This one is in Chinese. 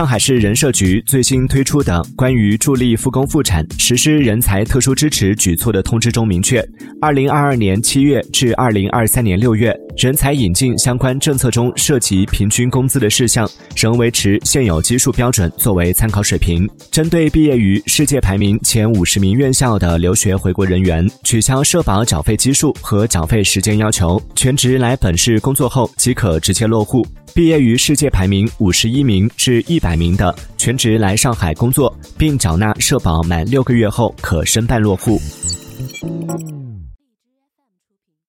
上海市人社局最新推出的关于助力复工复产、实施人才特殊支持举措的通知中明确，二零二二年七月至二零二三年六月，人才引进相关政策中涉及平均工资的事项，仍维持现有基数标准作为参考水平。针对毕业于世界排名前五十名院校的留学回国人员，取消社保缴费基数和缴费时间要求，全职来本市工作后即可直接落户。毕业于世界排名五十一名至一百改名的，全职来上海工作并缴纳社保满六个月后，可申办落户。